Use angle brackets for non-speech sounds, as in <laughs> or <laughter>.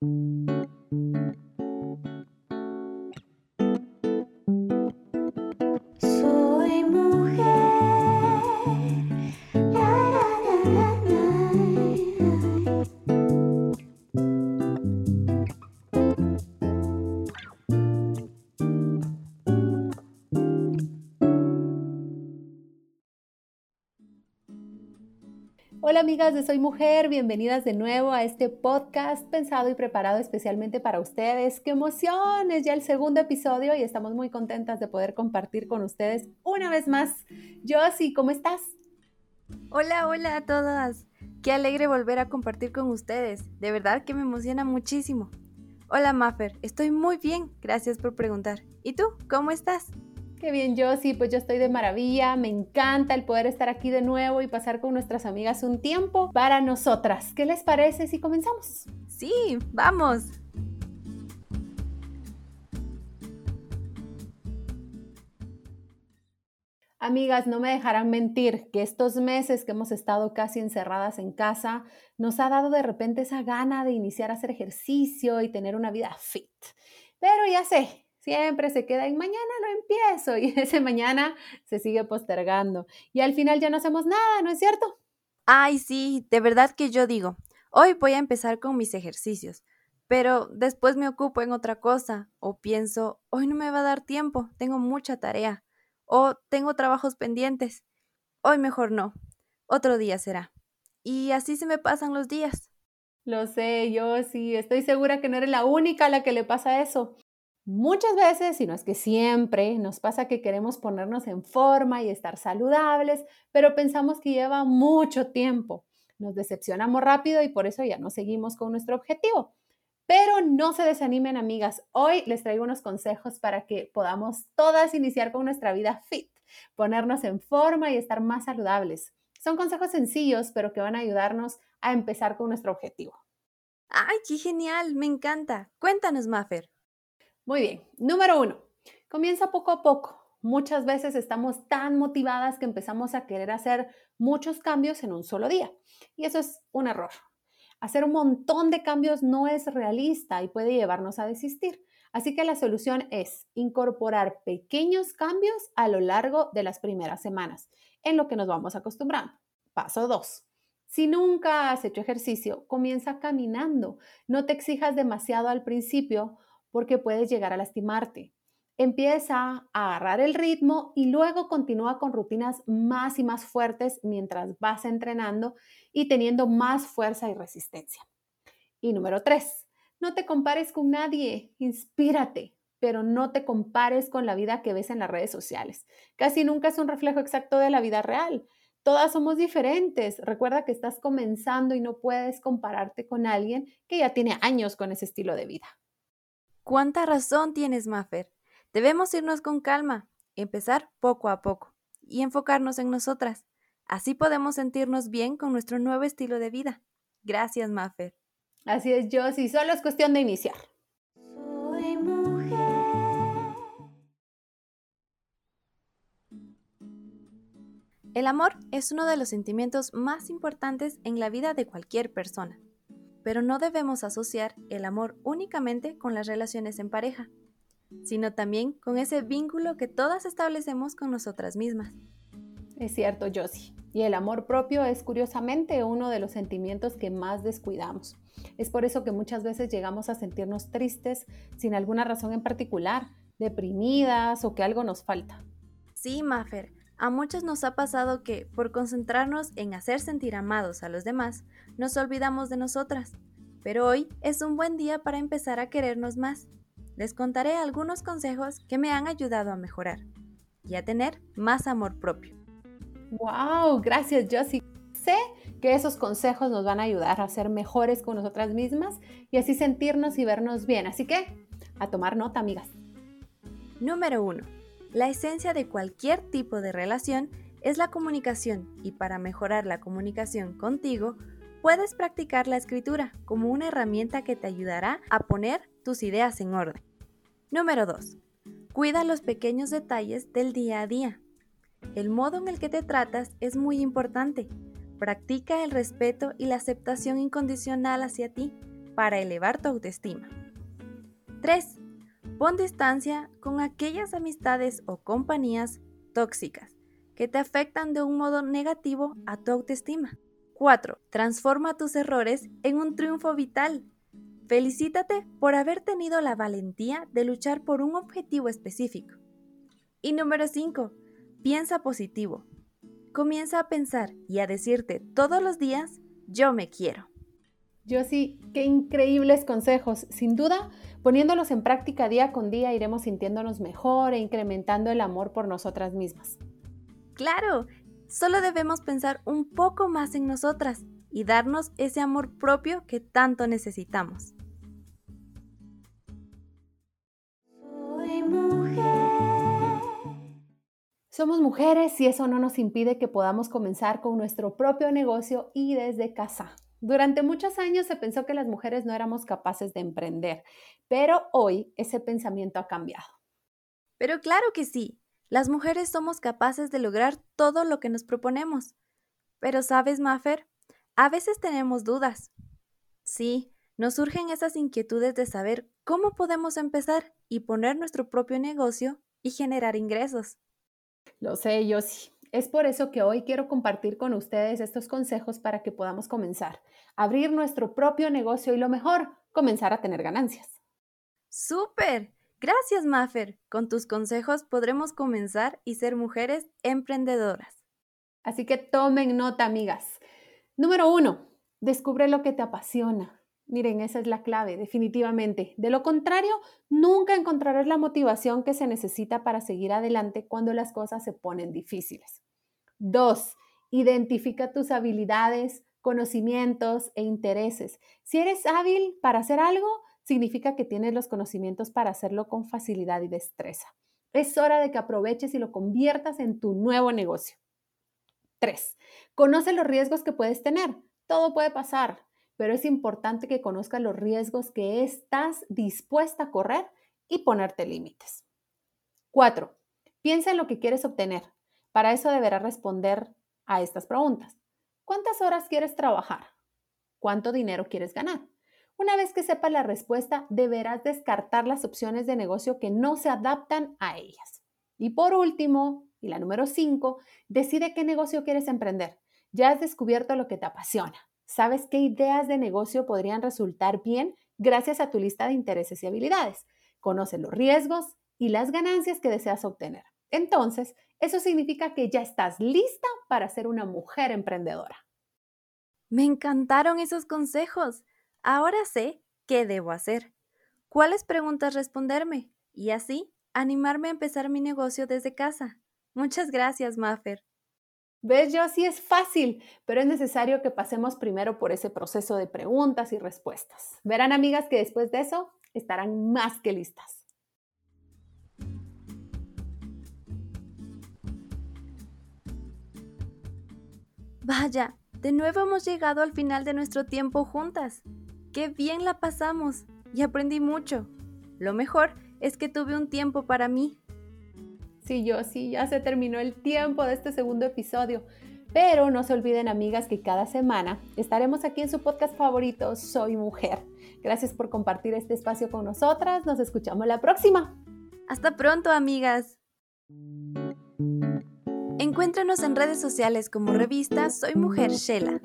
Thank you. Hola amigas de Soy Mujer, bienvenidas de nuevo a este podcast pensado y preparado especialmente para ustedes. ¡Qué emoción! Es ya el segundo episodio y estamos muy contentas de poder compartir con ustedes una vez más. Josie, ¿cómo estás? Hola, hola a todas. Qué alegre volver a compartir con ustedes. De verdad que me emociona muchísimo. Hola Maffer, estoy muy bien, gracias por preguntar. ¿Y tú, cómo estás? Qué bien, Josie, pues yo estoy de maravilla, me encanta el poder estar aquí de nuevo y pasar con nuestras amigas un tiempo para nosotras. ¿Qué les parece si comenzamos? Sí, vamos. Amigas, no me dejarán mentir que estos meses que hemos estado casi encerradas en casa nos ha dado de repente esa gana de iniciar a hacer ejercicio y tener una vida fit. Pero ya sé, siempre se queda en mañana lo empiezo <laughs> y ese mañana se sigue postergando y al final ya no hacemos nada, ¿no es cierto? Ay, sí, de verdad que yo digo, hoy voy a empezar con mis ejercicios, pero después me ocupo en otra cosa o pienso, hoy no me va a dar tiempo, tengo mucha tarea o tengo trabajos pendientes. Hoy mejor no, otro día será. Y así se me pasan los días. Lo sé, yo sí, estoy segura que no eres la única a la que le pasa eso. Muchas veces, si no es que siempre, nos pasa que queremos ponernos en forma y estar saludables, pero pensamos que lleva mucho tiempo. Nos decepcionamos rápido y por eso ya no seguimos con nuestro objetivo. Pero no se desanimen, amigas. Hoy les traigo unos consejos para que podamos todas iniciar con nuestra vida fit, ponernos en forma y estar más saludables. Son consejos sencillos, pero que van a ayudarnos a empezar con nuestro objetivo. ¡Ay, qué genial! Me encanta. Cuéntanos, Maffer. Muy bien. Número uno, comienza poco a poco. Muchas veces estamos tan motivadas que empezamos a querer hacer muchos cambios en un solo día. Y eso es un error. Hacer un montón de cambios no es realista y puede llevarnos a desistir. Así que la solución es incorporar pequeños cambios a lo largo de las primeras semanas, en lo que nos vamos acostumbrando. Paso 2. Si nunca has hecho ejercicio, comienza caminando. No te exijas demasiado al principio porque puedes llegar a lastimarte. Empieza a agarrar el ritmo y luego continúa con rutinas más y más fuertes mientras vas entrenando y teniendo más fuerza y resistencia. Y número tres, no te compares con nadie, inspírate, pero no te compares con la vida que ves en las redes sociales. Casi nunca es un reflejo exacto de la vida real. Todas somos diferentes. Recuerda que estás comenzando y no puedes compararte con alguien que ya tiene años con ese estilo de vida. ¿Cuánta razón tienes, Maffer? Debemos irnos con calma, empezar poco a poco y enfocarnos en nosotras. Así podemos sentirnos bien con nuestro nuevo estilo de vida. Gracias, Maffer. Así es, Josie. Solo es cuestión de iniciar. Soy mujer. El amor es uno de los sentimientos más importantes en la vida de cualquier persona pero no debemos asociar el amor únicamente con las relaciones en pareja, sino también con ese vínculo que todas establecemos con nosotras mismas. Es cierto, Josie. Y el amor propio es curiosamente uno de los sentimientos que más descuidamos. Es por eso que muchas veces llegamos a sentirnos tristes sin alguna razón en particular, deprimidas o que algo nos falta. Sí, Maffer, a muchos nos ha pasado que, por concentrarnos en hacer sentir amados a los demás, nos olvidamos de nosotras. Pero hoy es un buen día para empezar a querernos más. Les contaré algunos consejos que me han ayudado a mejorar y a tener más amor propio. ¡Wow! Gracias, Josie. Sé que esos consejos nos van a ayudar a ser mejores con nosotras mismas y así sentirnos y vernos bien. Así que, a tomar nota, amigas. Número 1 la esencia de cualquier tipo de relación es la comunicación y para mejorar la comunicación contigo, puedes practicar la escritura como una herramienta que te ayudará a poner tus ideas en orden. Número 2. Cuida los pequeños detalles del día a día. El modo en el que te tratas es muy importante. Practica el respeto y la aceptación incondicional hacia ti para elevar tu autoestima. 3. Pon distancia con aquellas amistades o compañías tóxicas que te afectan de un modo negativo a tu autoestima. 4. Transforma tus errores en un triunfo vital. Felicítate por haber tenido la valentía de luchar por un objetivo específico. Y número 5. Piensa positivo. Comienza a pensar y a decirte todos los días, yo me quiero. Yo sí, qué increíbles consejos. Sin duda, poniéndolos en práctica día con día iremos sintiéndonos mejor e incrementando el amor por nosotras mismas. Claro, solo debemos pensar un poco más en nosotras y darnos ese amor propio que tanto necesitamos. Somos mujeres y eso no nos impide que podamos comenzar con nuestro propio negocio y desde casa. Durante muchos años se pensó que las mujeres no éramos capaces de emprender, pero hoy ese pensamiento ha cambiado. Pero claro que sí, las mujeres somos capaces de lograr todo lo que nos proponemos. Pero sabes, Maffer, a veces tenemos dudas. Sí, nos surgen esas inquietudes de saber cómo podemos empezar y poner nuestro propio negocio y generar ingresos. Lo sé, yo sí. Es por eso que hoy quiero compartir con ustedes estos consejos para que podamos comenzar, abrir nuestro propio negocio y lo mejor, comenzar a tener ganancias. ¡Súper! Gracias, Maffer. Con tus consejos podremos comenzar y ser mujeres emprendedoras. Así que tomen nota, amigas. Número uno, descubre lo que te apasiona. Miren, esa es la clave, definitivamente. De lo contrario, nunca encontrarás la motivación que se necesita para seguir adelante cuando las cosas se ponen difíciles. Dos, identifica tus habilidades, conocimientos e intereses. Si eres hábil para hacer algo, significa que tienes los conocimientos para hacerlo con facilidad y destreza. Es hora de que aproveches y lo conviertas en tu nuevo negocio. Tres, conoce los riesgos que puedes tener. Todo puede pasar pero es importante que conozcas los riesgos que estás dispuesta a correr y ponerte límites. Cuatro, piensa en lo que quieres obtener. Para eso deberás responder a estas preguntas. ¿Cuántas horas quieres trabajar? ¿Cuánto dinero quieres ganar? Una vez que sepas la respuesta, deberás descartar las opciones de negocio que no se adaptan a ellas. Y por último, y la número cinco, decide qué negocio quieres emprender. Ya has descubierto lo que te apasiona. ¿Sabes qué ideas de negocio podrían resultar bien gracias a tu lista de intereses y habilidades? Conoce los riesgos y las ganancias que deseas obtener. Entonces, eso significa que ya estás lista para ser una mujer emprendedora. Me encantaron esos consejos. Ahora sé qué debo hacer, cuáles preguntas responderme y así animarme a empezar mi negocio desde casa. Muchas gracias, Maffer. ¿Ves? Yo sí es fácil, pero es necesario que pasemos primero por ese proceso de preguntas y respuestas. Verán, amigas, que después de eso estarán más que listas. Vaya, de nuevo hemos llegado al final de nuestro tiempo juntas. Qué bien la pasamos y aprendí mucho. Lo mejor es que tuve un tiempo para mí Sí, yo sí, ya se terminó el tiempo de este segundo episodio. Pero no se olviden, amigas, que cada semana estaremos aquí en su podcast favorito, Soy Mujer. Gracias por compartir este espacio con nosotras. Nos escuchamos la próxima. Hasta pronto, amigas. Encuéntranos en redes sociales como revista Soy Mujer Shela.